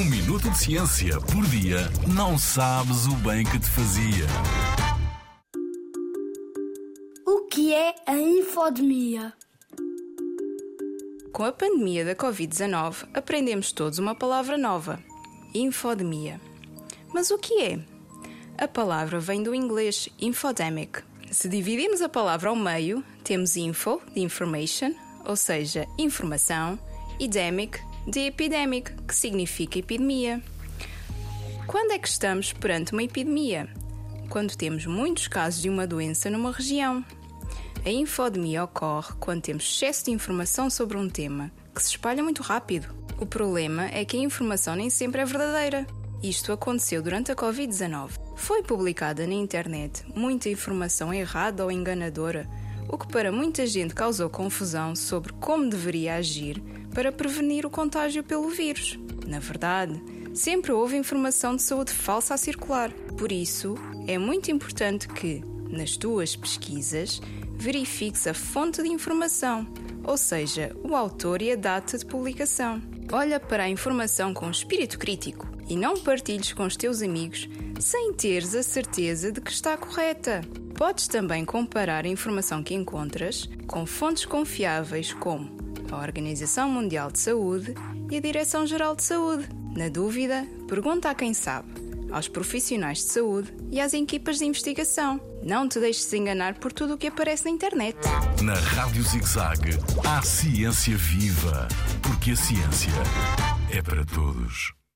Um minuto de ciência por dia não sabes o bem que te fazia. O que é a infodemia? Com a pandemia da Covid-19, aprendemos todos uma palavra nova: infodemia. Mas o que é? A palavra vem do inglês infodemic. Se dividirmos a palavra ao meio, temos info, de information, ou seja, informação, e demic, de epidemic, que significa epidemia. Quando é que estamos perante uma epidemia? Quando temos muitos casos de uma doença numa região. A infodemia ocorre quando temos excesso de informação sobre um tema, que se espalha muito rápido. O problema é que a informação nem sempre é verdadeira. Isto aconteceu durante a Covid-19. Foi publicada na internet muita informação errada ou enganadora, o que para muita gente causou confusão sobre como deveria agir para prevenir o contágio pelo vírus. Na verdade, sempre houve informação de saúde falsa a circular. Por isso, é muito importante que, nas tuas pesquisas, verifiques a fonte de informação, ou seja, o autor e a data de publicação. Olha para a informação com espírito crítico e não partilhes com os teus amigos sem teres a certeza de que está correta. Podes também comparar a informação que encontras com fontes confiáveis como a Organização Mundial de Saúde e a Direção-Geral de Saúde. Na dúvida, pergunta a quem sabe, aos profissionais de saúde e às equipas de investigação. Não te deixes enganar por tudo o que aparece na internet. Na Rádio ZigZag, há ciência viva, porque a ciência é para todos.